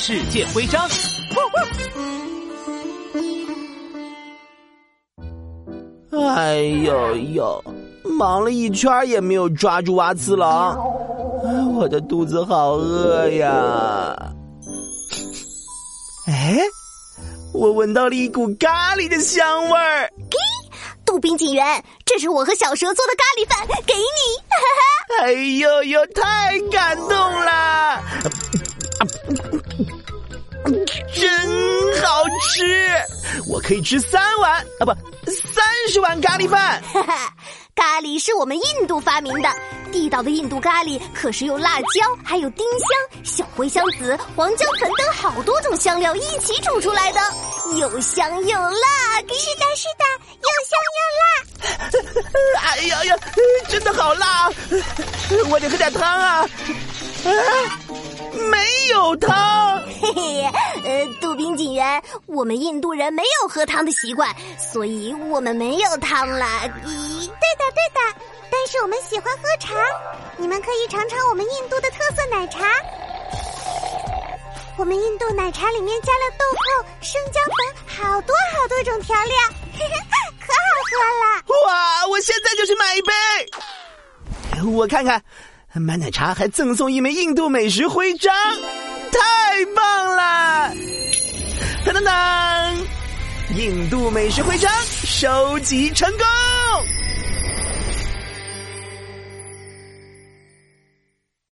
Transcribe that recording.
世界徽章。哎呦呦，忙了一圈也没有抓住瓦次郎，我的肚子好饿呀！哎，我闻到了一股咖喱的香味儿。杜宾警员，这是我和小蛇做的咖喱饭，给你。哎呦呦，太感动了！真好吃，我可以吃三碗啊，不，三十碗咖喱饭。咖喱是我们印度发明的，地道的印度咖喱可是用辣椒、还有丁香、小茴香籽、黄姜粉等好多种香料一起煮出来的，又香又辣。是的，是的，又香又辣。哎呀呀，真的好辣！我得喝点汤啊。啊，没有汤。嘿嘿，呃，杜宾警员，我们印度人没有喝汤的习惯，所以我们没有汤了。咦，对的，对的，但是我们喜欢喝茶，你们可以尝尝我们印度的特色奶茶。我们印度奶茶里面加了豆蔻、生姜等好多好多种调料，可好喝了。哇，我现在就去买一杯。我看看。买奶茶还赠送一枚印度美食徽章，太棒了！噔噔噔，印度美食徽章收集成功。